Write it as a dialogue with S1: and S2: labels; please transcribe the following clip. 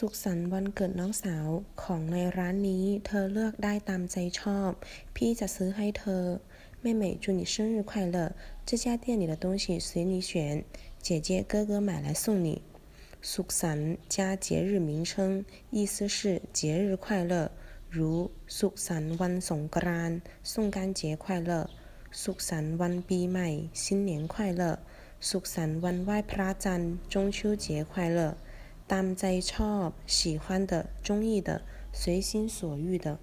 S1: สุขสันต์วันเกิดน้องสาว ของในร้านนี้เธอเลือกได้ตามใจชอบ พี่จะซื้อให้เธอ妹妹祝你生日快乐这家店里的东西随你选姐姐哥哥买来送你สุขสันต์加节日名称意思是节日快乐如สุขสันต์วันสงกรานต์送干节快乐สุขสันต์วันปีใหม่新年快乐สุขสันต์วันไหว้พระจันทร์中秋节快乐 ตามใจชอบ喜欢的中意的随心所欲的